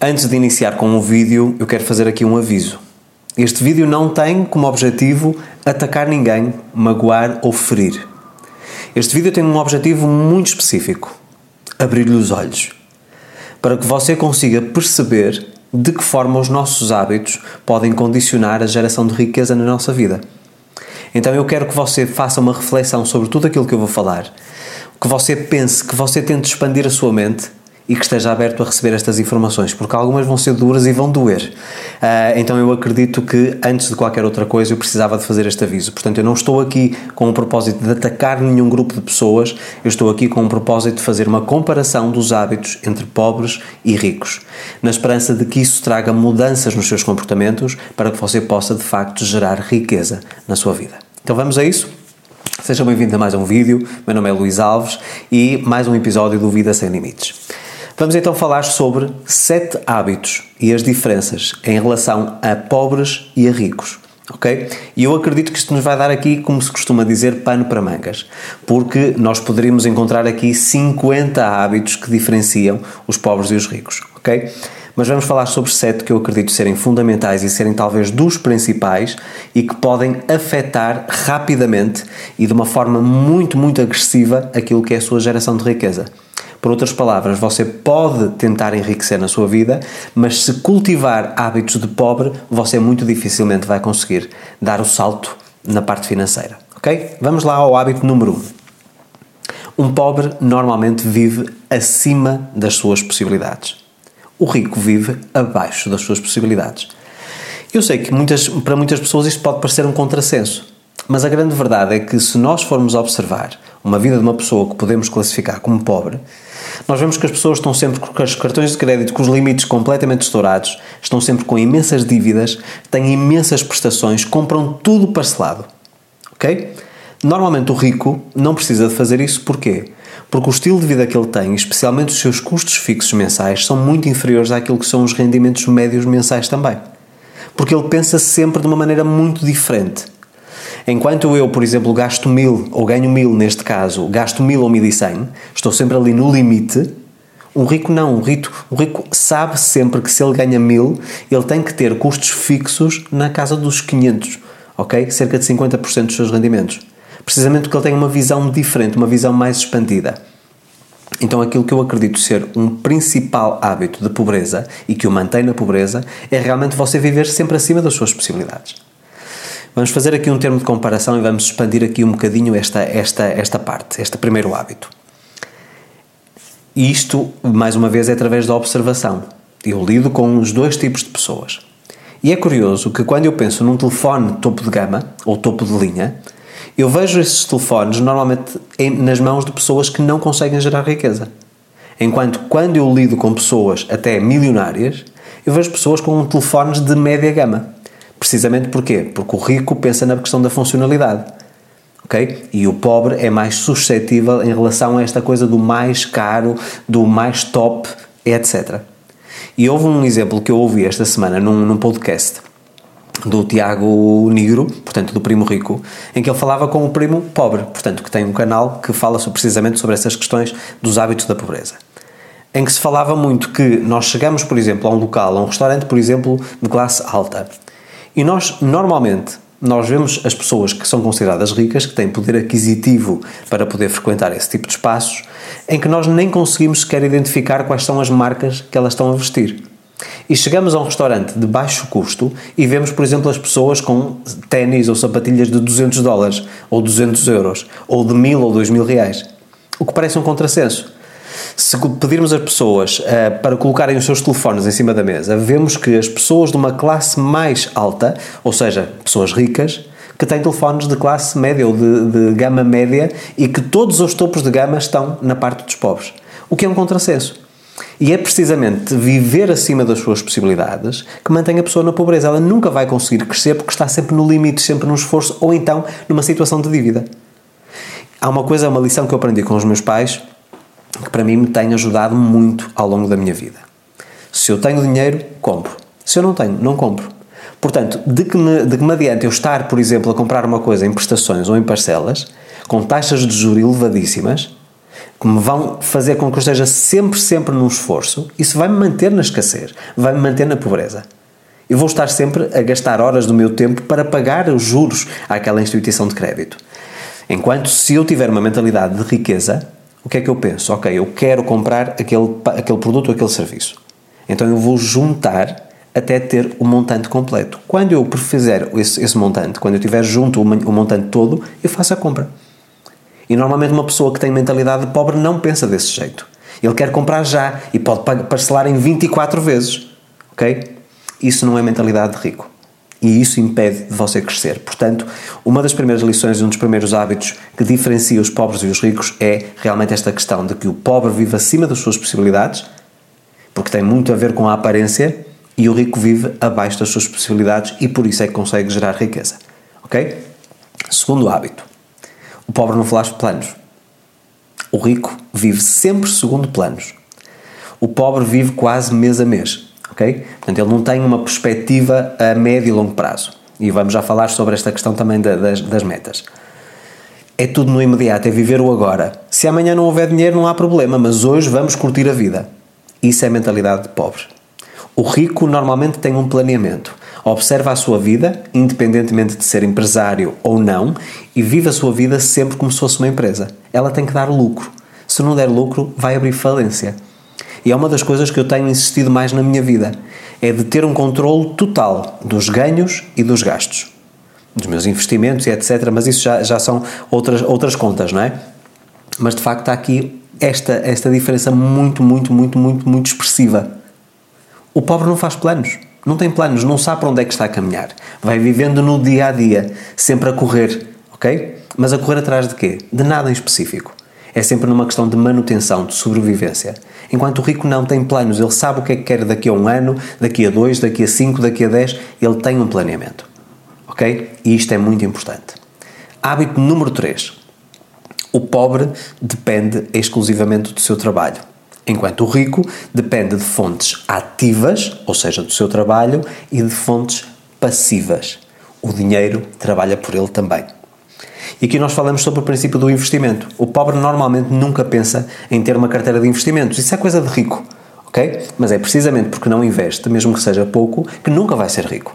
Antes de iniciar com o vídeo, eu quero fazer aqui um aviso. Este vídeo não tem como objetivo atacar ninguém, magoar ou ferir. Este vídeo tem um objetivo muito específico: abrir-lhe os olhos. Para que você consiga perceber de que forma os nossos hábitos podem condicionar a geração de riqueza na nossa vida. Então eu quero que você faça uma reflexão sobre tudo aquilo que eu vou falar, que você pense, que você tente expandir a sua mente e que esteja aberto a receber estas informações, porque algumas vão ser duras e vão doer. Uh, então eu acredito que antes de qualquer outra coisa eu precisava de fazer este aviso. Portanto, eu não estou aqui com o propósito de atacar nenhum grupo de pessoas, eu estou aqui com o propósito de fazer uma comparação dos hábitos entre pobres e ricos, na esperança de que isso traga mudanças nos seus comportamentos para que você possa de facto gerar riqueza na sua vida. Então vamos a isso? Sejam bem-vindos a mais um vídeo. Meu nome é Luís Alves e mais um episódio do Vida Sem Limites. Vamos então falar sobre sete hábitos e as diferenças em relação a pobres e a ricos. Ok? E eu acredito que isto nos vai dar aqui, como se costuma dizer, pano para mangas, porque nós poderíamos encontrar aqui 50 hábitos que diferenciam os pobres e os ricos. Ok? Mas vamos falar sobre sete que eu acredito serem fundamentais e serem talvez dos principais e que podem afetar rapidamente e de uma forma muito, muito agressiva aquilo que é a sua geração de riqueza. Por outras palavras, você pode tentar enriquecer na sua vida, mas se cultivar hábitos de pobre, você muito dificilmente vai conseguir dar o salto na parte financeira. Ok? Vamos lá ao hábito número 1. Um. um pobre normalmente vive acima das suas possibilidades. O rico vive abaixo das suas possibilidades. Eu sei que muitas, para muitas pessoas isto pode parecer um contrassenso, mas a grande verdade é que se nós formos observar uma vida de uma pessoa que podemos classificar como pobre, nós vemos que as pessoas estão sempre com os cartões de crédito com os limites completamente estourados, estão sempre com imensas dívidas, têm imensas prestações, compram tudo parcelado. Ok? Normalmente o rico não precisa de fazer isso porquê? Porque o estilo de vida que ele tem, especialmente os seus custos fixos mensais, são muito inferiores àquilo que são os rendimentos médios mensais também. Porque ele pensa sempre de uma maneira muito diferente. Enquanto eu, por exemplo, gasto mil, ou ganho mil neste caso, gasto mil ou mil e cem, estou sempre ali no limite, um rico não, um rico, um rico sabe sempre que se ele ganha mil, ele tem que ter custos fixos na casa dos 500, ok? Cerca de 50% dos seus rendimentos. Precisamente porque ele tem uma visão diferente, uma visão mais expandida. Então, aquilo que eu acredito ser um principal hábito de pobreza e que o mantém na pobreza é realmente você viver sempre acima das suas possibilidades. Vamos fazer aqui um termo de comparação e vamos expandir aqui um bocadinho esta, esta, esta parte, este primeiro hábito. Isto, mais uma vez, é através da observação. Eu lido com os dois tipos de pessoas. E é curioso que quando eu penso num telefone topo de gama ou topo de linha, eu vejo esses telefones normalmente nas mãos de pessoas que não conseguem gerar riqueza. Enquanto quando eu lido com pessoas até milionárias, eu vejo pessoas com telefones de média gama. Precisamente porquê? Porque o rico pensa na questão da funcionalidade. ok? E o pobre é mais suscetível em relação a esta coisa do mais caro, do mais top, etc. E houve um exemplo que eu ouvi esta semana num, num podcast do Tiago Negro, portanto do primo rico, em que ele falava com o primo pobre, portanto que tem um canal que fala sobre, precisamente sobre essas questões dos hábitos da pobreza. Em que se falava muito que nós chegamos, por exemplo, a um local, a um restaurante, por exemplo, de classe alta, e nós, normalmente, nós vemos as pessoas que são consideradas ricas, que têm poder aquisitivo para poder frequentar esse tipo de espaços, em que nós nem conseguimos sequer identificar quais são as marcas que elas estão a vestir. E chegamos a um restaurante de baixo custo e vemos, por exemplo, as pessoas com ténis ou sapatilhas de 200 dólares, ou 200 euros, ou de 1000 ou 2000 reais. O que parece um contrassenso. Se pedirmos às pessoas uh, para colocarem os seus telefones em cima da mesa, vemos que as pessoas de uma classe mais alta, ou seja, pessoas ricas, que têm telefones de classe média ou de, de gama média e que todos os topos de gama estão na parte dos pobres. O que é um contrassenso. E é precisamente viver acima das suas possibilidades que mantém a pessoa na pobreza. Ela nunca vai conseguir crescer porque está sempre no limite, sempre no esforço ou então numa situação de dívida. Há uma coisa, uma lição que eu aprendi com os meus pais para mim me tem ajudado muito ao longo da minha vida. Se eu tenho dinheiro, compro. Se eu não tenho, não compro. Portanto, de que, me, de que me adianta eu estar, por exemplo, a comprar uma coisa em prestações ou em parcelas, com taxas de juros elevadíssimas, que me vão fazer com que eu esteja sempre, sempre num esforço, isso vai me manter na escassez, vai me manter na pobreza. Eu vou estar sempre a gastar horas do meu tempo para pagar os juros àquela instituição de crédito. Enquanto se eu tiver uma mentalidade de riqueza, o que é que eu penso? Ok, eu quero comprar aquele, aquele produto ou aquele serviço. Então eu vou juntar até ter o montante completo. Quando eu fizer esse, esse montante, quando eu tiver junto o, o montante todo, eu faço a compra. E normalmente uma pessoa que tem mentalidade de pobre não pensa desse jeito. Ele quer comprar já e pode parcelar em 24 vezes. Ok? Isso não é mentalidade de rico. E isso impede de você crescer. Portanto, uma das primeiras lições e um dos primeiros hábitos que diferencia os pobres e os ricos é realmente esta questão de que o pobre vive acima das suas possibilidades, porque tem muito a ver com a aparência, e o rico vive abaixo das suas possibilidades e por isso é que consegue gerar riqueza. Ok? Segundo hábito: o pobre não faz planos. O rico vive sempre segundo planos. O pobre vive quase mês a mês ok? Portanto, ele não tem uma perspectiva a médio e longo prazo. E vamos já falar sobre esta questão também das, das metas. É tudo no imediato, é viver o agora. Se amanhã não houver dinheiro, não há problema, mas hoje vamos curtir a vida. Isso é mentalidade de pobre. O rico normalmente tem um planeamento. Observa a sua vida, independentemente de ser empresário ou não, e vive a sua vida sempre como se fosse uma empresa. Ela tem que dar lucro. Se não der lucro, vai abrir falência. E é uma das coisas que eu tenho insistido mais na minha vida, é de ter um controle total dos ganhos e dos gastos. Dos meus investimentos e etc. Mas isso já, já são outras, outras contas, não é? Mas de facto há aqui esta, esta diferença muito, muito, muito, muito, muito expressiva. O pobre não faz planos, não tem planos, não sabe para onde é que está a caminhar. Vai vivendo no dia a dia, sempre a correr, ok? Mas a correr atrás de quê? De nada em específico. É sempre numa questão de manutenção, de sobrevivência. Enquanto o rico não tem planos, ele sabe o que é que quer daqui a um ano, daqui a dois, daqui a cinco, daqui a dez, ele tem um planeamento. Ok? E isto é muito importante. Hábito número 3. O pobre depende exclusivamente do seu trabalho, enquanto o rico depende de fontes ativas, ou seja, do seu trabalho, e de fontes passivas. O dinheiro trabalha por ele também. E aqui nós falamos sobre o princípio do investimento. O pobre normalmente nunca pensa em ter uma carteira de investimentos. Isso é coisa de rico, ok? Mas é precisamente porque não investe, mesmo que seja pouco, que nunca vai ser rico.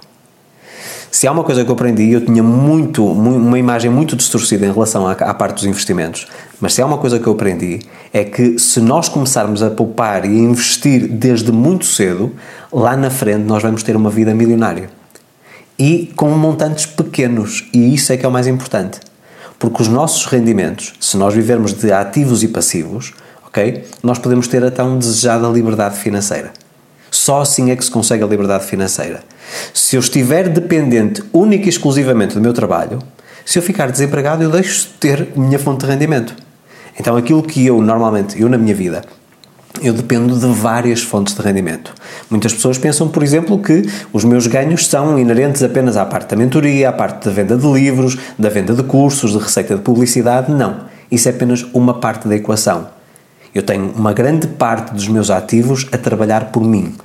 Se há uma coisa que eu aprendi, eu tinha muito, uma imagem muito distorcida em relação à, à parte dos investimentos, mas se há uma coisa que eu aprendi, é que se nós começarmos a poupar e a investir desde muito cedo, lá na frente nós vamos ter uma vida milionária. E com montantes pequenos, e isso é que é o mais importante. Porque os nossos rendimentos, se nós vivermos de ativos e passivos, ok? Nós podemos ter a tão desejada liberdade financeira. Só assim é que se consegue a liberdade financeira. Se eu estiver dependente única e exclusivamente do meu trabalho, se eu ficar desempregado, eu deixo de ter minha fonte de rendimento. Então, aquilo que eu normalmente, eu na minha vida, eu dependo de várias fontes de rendimento. Muitas pessoas pensam, por exemplo, que os meus ganhos são inerentes apenas à parte da mentoria, à parte da venda de livros, da venda de cursos, de receita de publicidade. Não. Isso é apenas uma parte da equação. Eu tenho uma grande parte dos meus ativos a trabalhar por mim.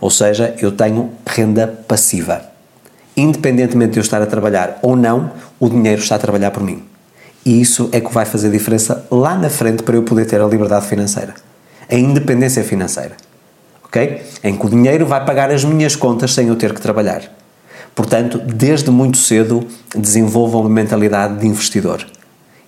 Ou seja, eu tenho renda passiva. Independentemente de eu estar a trabalhar ou não, o dinheiro está a trabalhar por mim. E isso é que vai fazer diferença lá na frente para eu poder ter a liberdade financeira a independência financeira. Ok? Em que o dinheiro vai pagar as minhas contas sem eu ter que trabalhar. Portanto, desde muito cedo desenvolvam uma mentalidade de investidor.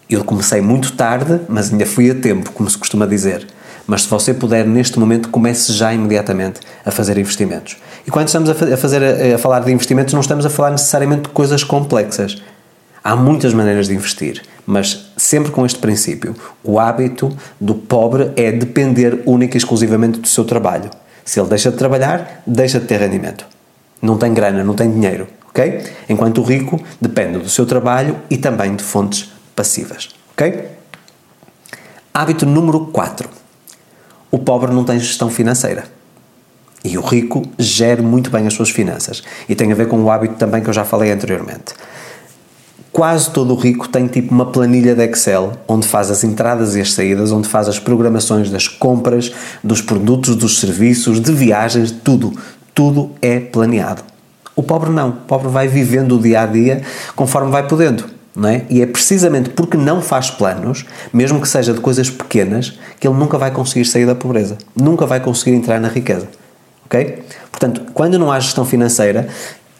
Eu comecei muito tarde, mas ainda fui a tempo, como se costuma dizer. Mas se você puder, neste momento, comece já imediatamente a fazer investimentos. E quando estamos a, fazer, a, a falar de investimentos, não estamos a falar necessariamente de coisas complexas. Há muitas maneiras de investir, mas sempre com este princípio. O hábito do pobre é depender única e exclusivamente do seu trabalho. Se ele deixa de trabalhar, deixa de ter rendimento. Não tem grana, não tem dinheiro, ok? Enquanto o rico depende do seu trabalho e também de fontes passivas, ok? Hábito número 4. O pobre não tem gestão financeira. E o rico gera muito bem as suas finanças. E tem a ver com o hábito também que eu já falei anteriormente quase todo o rico tem tipo uma planilha de Excel onde faz as entradas e as saídas, onde faz as programações das compras, dos produtos, dos serviços, de viagens, tudo. Tudo é planeado. O pobre não. O pobre vai vivendo o dia a dia conforme vai podendo. não é? E é precisamente porque não faz planos, mesmo que seja de coisas pequenas, que ele nunca vai conseguir sair da pobreza, nunca vai conseguir entrar na riqueza. Ok? Portanto, quando não há gestão financeira,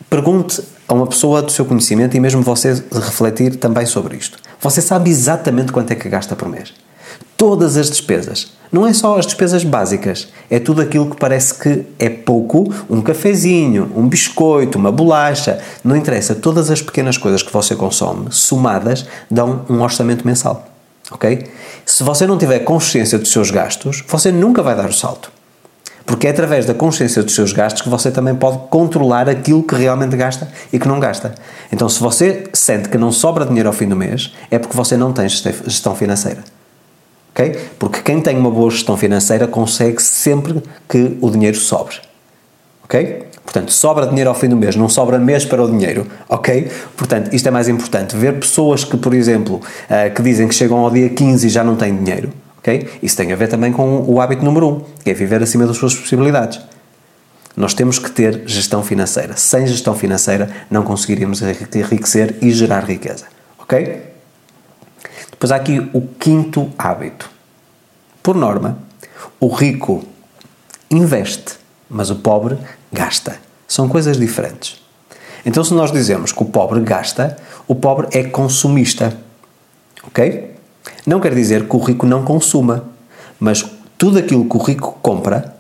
pergunte a uma pessoa do seu conhecimento e mesmo você refletir também sobre isto. Você sabe exatamente quanto é que gasta por mês. Todas as despesas. Não é só as despesas básicas, é tudo aquilo que parece que é pouco, um cafezinho, um biscoito, uma bolacha, não interessa, todas as pequenas coisas que você consome, somadas, dão um orçamento mensal. Ok? Se você não tiver consciência dos seus gastos, você nunca vai dar o salto. Porque é através da consciência dos seus gastos que você também pode controlar aquilo que realmente gasta e que não gasta. Então, se você sente que não sobra dinheiro ao fim do mês, é porque você não tem gestão financeira. Ok? Porque quem tem uma boa gestão financeira consegue sempre que o dinheiro sobre. Ok? Portanto, sobra dinheiro ao fim do mês, não sobra mês para o dinheiro, ok? Portanto, isto é mais importante. Ver pessoas que, por exemplo, uh, que dizem que chegam ao dia 15 e já não têm dinheiro, ok? Isso tem a ver também com o hábito número 1, um, que é viver acima das suas possibilidades. Nós temos que ter gestão financeira. Sem gestão financeira não conseguiríamos enriquecer e gerar riqueza, ok? Depois há aqui o quinto hábito. Por norma, o rico investe, mas o pobre gasta. São coisas diferentes. Então, se nós dizemos que o pobre gasta, o pobre é consumista. Ok? Não quer dizer que o rico não consuma, mas tudo aquilo que o rico compra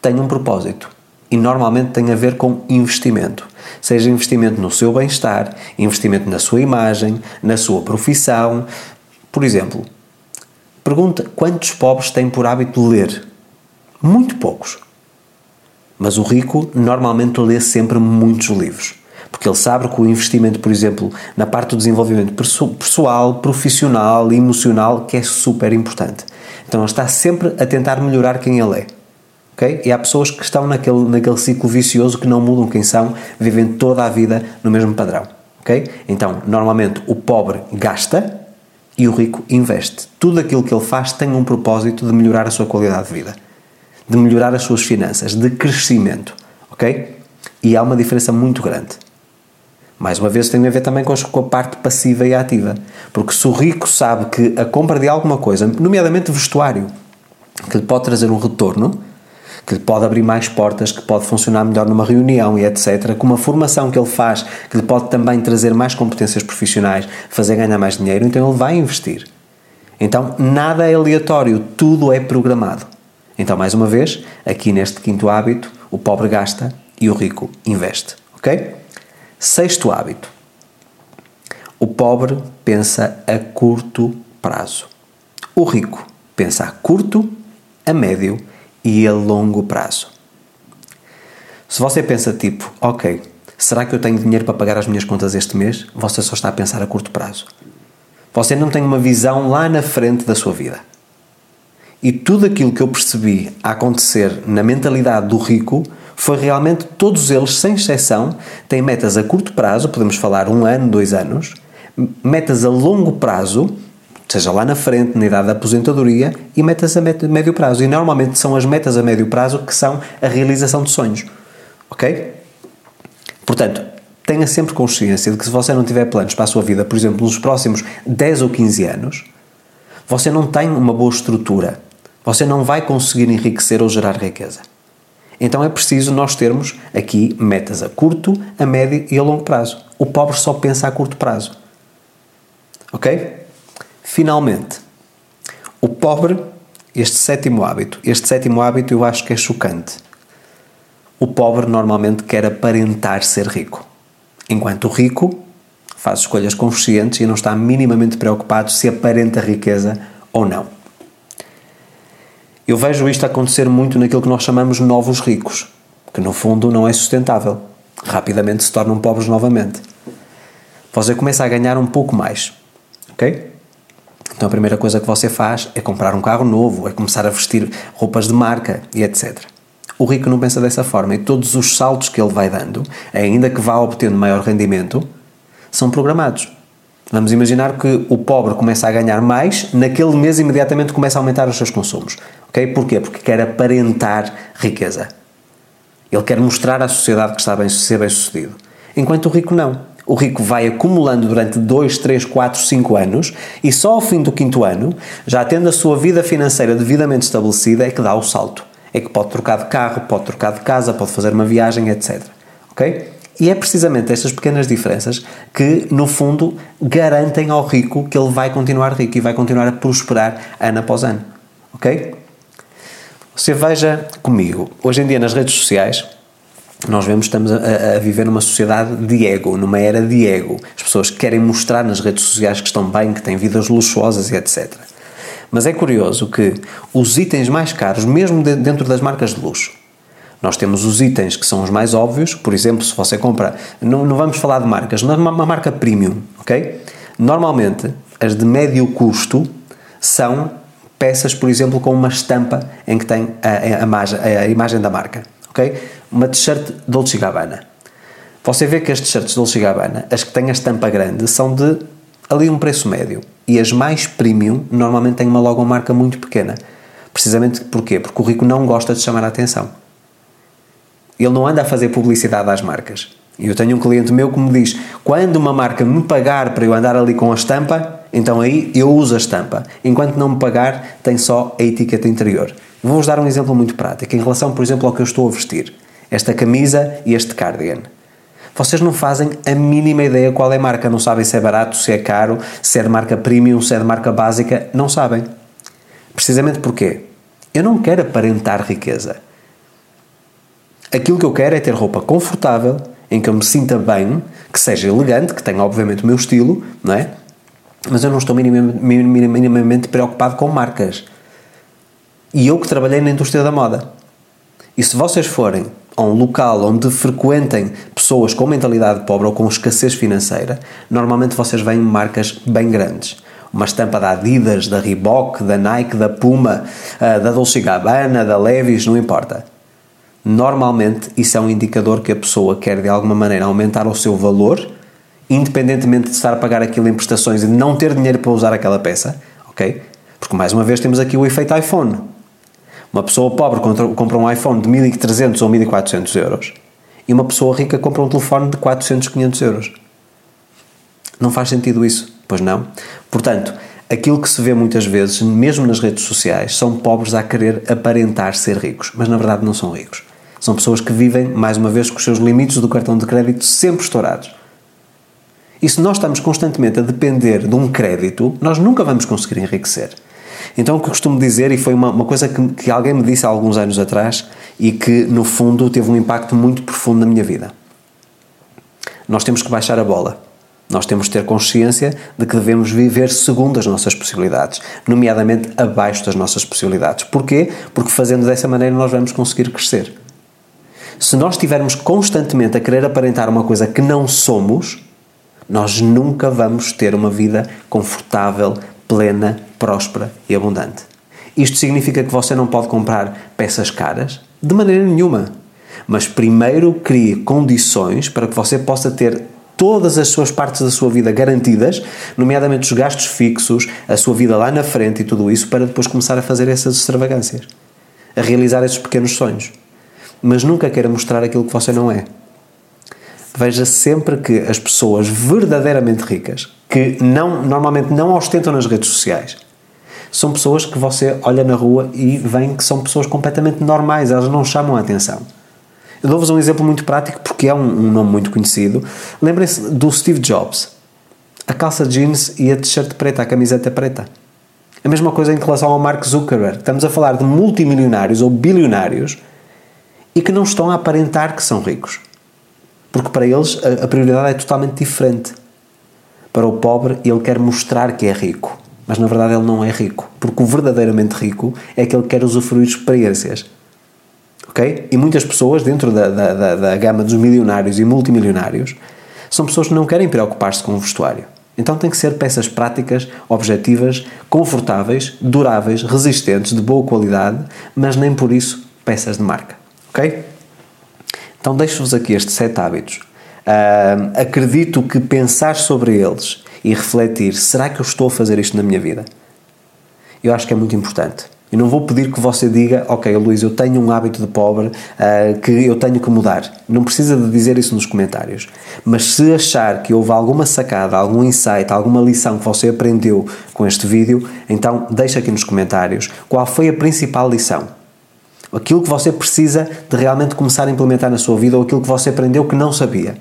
tem um propósito e normalmente tem a ver com investimento. Seja investimento no seu bem-estar, investimento na sua imagem, na sua profissão, por exemplo, pergunta quantos pobres têm por hábito ler? Muito poucos. Mas o rico normalmente lê sempre muitos livros. Porque ele sabe que o investimento, por exemplo, na parte do desenvolvimento pessoal, profissional emocional, que é super importante. Então ele está sempre a tentar melhorar quem ele é. Okay? E há pessoas que estão naquele, naquele ciclo vicioso que não mudam quem são, vivem toda a vida no mesmo padrão. Okay? Então, normalmente o pobre gasta e o rico investe. Tudo aquilo que ele faz tem um propósito de melhorar a sua qualidade de vida, de melhorar as suas finanças, de crescimento, ok? E há uma diferença muito grande. Mais uma vez, tem a ver também com a parte passiva e ativa. Porque se o rico sabe que a compra de alguma coisa, nomeadamente vestuário, que lhe pode trazer um retorno, que lhe pode abrir mais portas, que pode funcionar melhor numa reunião e etc., com uma formação que ele faz, que lhe pode também trazer mais competências profissionais, fazer ganhar mais dinheiro, então ele vai investir. Então, nada é aleatório, tudo é programado. Então, mais uma vez, aqui neste quinto hábito, o pobre gasta e o rico investe. Ok? Sexto hábito. O pobre pensa a curto prazo. O rico pensa a curto, a médio e a longo prazo. Se você pensa tipo, ok, será que eu tenho dinheiro para pagar as minhas contas este mês? Você só está a pensar a curto prazo. Você não tem uma visão lá na frente da sua vida. E tudo aquilo que eu percebi a acontecer na mentalidade do rico foi realmente todos eles, sem exceção, têm metas a curto prazo, podemos falar um ano, dois anos, metas a longo prazo seja lá na frente, na idade da aposentadoria, e metas a médio prazo. E normalmente são as metas a médio prazo que são a realização de sonhos. Ok? Portanto, tenha sempre consciência de que se você não tiver planos para a sua vida, por exemplo, nos próximos 10 ou 15 anos, você não tem uma boa estrutura. Você não vai conseguir enriquecer ou gerar riqueza. Então é preciso nós termos aqui metas a curto, a médio e a longo prazo. O pobre só pensa a curto prazo. Ok? Finalmente, o pobre, este sétimo hábito, este sétimo hábito eu acho que é chocante. O pobre normalmente quer aparentar ser rico, enquanto o rico faz escolhas conscientes e não está minimamente preocupado se aparenta riqueza ou não. Eu vejo isto acontecer muito naquilo que nós chamamos novos ricos, que no fundo não é sustentável. Rapidamente se tornam pobres novamente. Você começa a ganhar um pouco mais, ok? Então a primeira coisa que você faz é comprar um carro novo, é começar a vestir roupas de marca e etc. O rico não pensa dessa forma e todos os saltos que ele vai dando, ainda que vá obtendo maior rendimento, são programados. Vamos imaginar que o pobre começa a ganhar mais, naquele mês imediatamente começa a aumentar os seus consumos. Ok? Porquê? Porque quer aparentar riqueza. Ele quer mostrar à sociedade que está bem, ser bem sucedido. Enquanto o rico não. O rico vai acumulando durante 2, 3, 4, 5 anos e só ao fim do quinto ano, já tendo a sua vida financeira devidamente estabelecida, é que dá o salto. É que pode trocar de carro, pode trocar de casa, pode fazer uma viagem, etc. Ok? E é precisamente estas pequenas diferenças que, no fundo, garantem ao rico que ele vai continuar rico e vai continuar a prosperar ano após ano. Ok? Você veja comigo, hoje em dia nas redes sociais, nós vemos estamos a, a, viver numa sociedade de ego, numa era de ego. As pessoas querem mostrar nas redes sociais que estão bem, que têm vidas luxuosas e etc. Mas é curioso que os itens mais caros, mesmo dentro das marcas de luxo, nós temos os itens que são os mais óbvios, por exemplo, se você compra, não, não vamos falar de marcas, mas uma, uma marca premium, ok? Normalmente, as de médio custo são peças, por exemplo, com uma estampa em que tem a, a, a imagem da marca, ok? Uma t-shirt Dolce Gabbana. Você vê que as t-shirts Dolce Gabbana, as que têm a estampa grande, são de ali um preço médio. E as mais premium normalmente têm uma logomarca muito pequena. Precisamente porquê? Porque o rico não gosta de chamar a atenção ele não anda a fazer publicidade às marcas. Eu tenho um cliente meu que me diz: quando uma marca me pagar para eu andar ali com a estampa, então aí eu uso a estampa. Enquanto não me pagar, tem só a etiqueta interior. Vou-vos dar um exemplo muito prático em relação, por exemplo, ao que eu estou a vestir. Esta camisa e este cardigan. Vocês não fazem a mínima ideia qual é a marca, não sabem se é barato, se é caro, se é de marca premium, se é de marca básica, não sabem. Precisamente porquê? Eu não quero aparentar riqueza. Aquilo que eu quero é ter roupa confortável, em que eu me sinta bem, que seja elegante, que tenha obviamente o meu estilo, não é? Mas eu não estou minimamente, minimamente preocupado com marcas. E eu que trabalhei na indústria da moda. E se vocês forem a um local onde frequentem pessoas com mentalidade pobre ou com escassez financeira, normalmente vocês veem marcas bem grandes. Uma estampa da Adidas, da Reebok, da Nike, da Puma, eh, da Dolce Gabbana, da Levi's, não importa normalmente isso é um indicador que a pessoa quer de alguma maneira aumentar o seu valor, independentemente de estar a pagar aquilo em prestações e não ter dinheiro para usar aquela peça, ok? Porque mais uma vez temos aqui o efeito iPhone. Uma pessoa pobre compra um iPhone de 1300 ou 1400 euros e uma pessoa rica compra um telefone de 400, 500 euros. Não faz sentido isso, pois não? Portanto, aquilo que se vê muitas vezes, mesmo nas redes sociais, são pobres a querer aparentar ser ricos, mas na verdade não são ricos. São pessoas que vivem, mais uma vez, com os seus limites do cartão de crédito sempre estourados. E se nós estamos constantemente a depender de um crédito, nós nunca vamos conseguir enriquecer. Então, o que eu costumo dizer, e foi uma, uma coisa que, que alguém me disse há alguns anos atrás e que, no fundo, teve um impacto muito profundo na minha vida. Nós temos que baixar a bola. Nós temos que ter consciência de que devemos viver segundo as nossas possibilidades, nomeadamente abaixo das nossas possibilidades. Porquê? Porque fazendo dessa maneira nós vamos conseguir crescer. Se nós estivermos constantemente a querer aparentar uma coisa que não somos, nós nunca vamos ter uma vida confortável, plena, próspera e abundante. Isto significa que você não pode comprar peças caras? De maneira nenhuma. Mas primeiro crie condições para que você possa ter todas as suas partes da sua vida garantidas, nomeadamente os gastos fixos, a sua vida lá na frente e tudo isso, para depois começar a fazer essas extravagâncias, a realizar esses pequenos sonhos mas nunca queira mostrar aquilo que você não é. Veja sempre que as pessoas verdadeiramente ricas, que não, normalmente não ostentam nas redes sociais, são pessoas que você olha na rua e vê que são pessoas completamente normais, elas não chamam a atenção. Eu dou-vos um exemplo muito prático porque é um, um nome muito conhecido. Lembrem-se do Steve Jobs. A calça jeans e a t-shirt preta, a camiseta preta. A mesma coisa em relação ao Mark Zuckerberg. Estamos a falar de multimilionários ou bilionários e que não estão a aparentar que são ricos. Porque para eles a, a prioridade é totalmente diferente. Para o pobre, ele quer mostrar que é rico, mas na verdade ele não é rico, porque o verdadeiramente rico é que ele quer usufruir de experiências. Ok? E muitas pessoas, dentro da, da, da, da gama dos milionários e multimilionários, são pessoas que não querem preocupar-se com o vestuário. Então tem que ser peças práticas, objetivas, confortáveis, duráveis, resistentes, de boa qualidade, mas nem por isso peças de marca. Ok? Então deixo-vos aqui estes sete hábitos. Uh, acredito que pensar sobre eles e refletir, será que eu estou a fazer isto na minha vida? Eu acho que é muito importante. Eu não vou pedir que você diga, ok, Luís, eu tenho um hábito de pobre uh, que eu tenho que mudar. Não precisa de dizer isso nos comentários. Mas se achar que houve alguma sacada, algum insight, alguma lição que você aprendeu com este vídeo, então deixa aqui nos comentários qual foi a principal lição. Aquilo que você precisa de realmente começar a implementar na sua vida ou aquilo que você aprendeu que não sabia.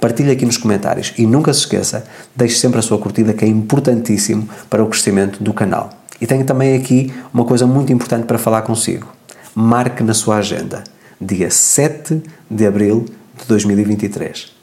Partilhe aqui nos comentários e nunca se esqueça, deixe sempre a sua curtida que é importantíssimo para o crescimento do canal. E tenho também aqui uma coisa muito importante para falar consigo. Marque na sua agenda, dia 7 de abril de 2023.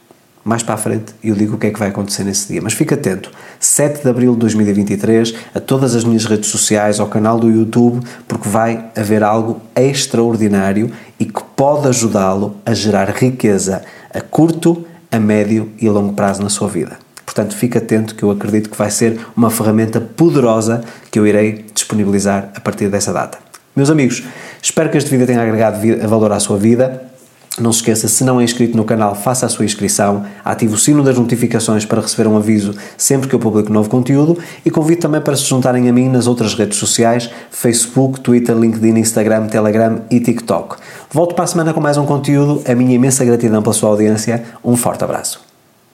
Mais para a frente eu digo o que é que vai acontecer nesse dia. Mas fique atento, 7 de abril de 2023, a todas as minhas redes sociais, ao canal do YouTube, porque vai haver algo extraordinário e que pode ajudá-lo a gerar riqueza a curto, a médio e a longo prazo na sua vida. Portanto, fique atento que eu acredito que vai ser uma ferramenta poderosa que eu irei disponibilizar a partir dessa data. Meus amigos, espero que este vídeo tenha agregado valor à sua vida. Não se esqueça, se não é inscrito no canal, faça a sua inscrição, ative o sino das notificações para receber um aviso sempre que eu publico novo conteúdo e convido também para se juntarem a mim nas outras redes sociais, Facebook, Twitter, LinkedIn, Instagram, Telegram e TikTok. Volto para a semana com mais um conteúdo, a minha imensa gratidão pela sua audiência, um forte abraço.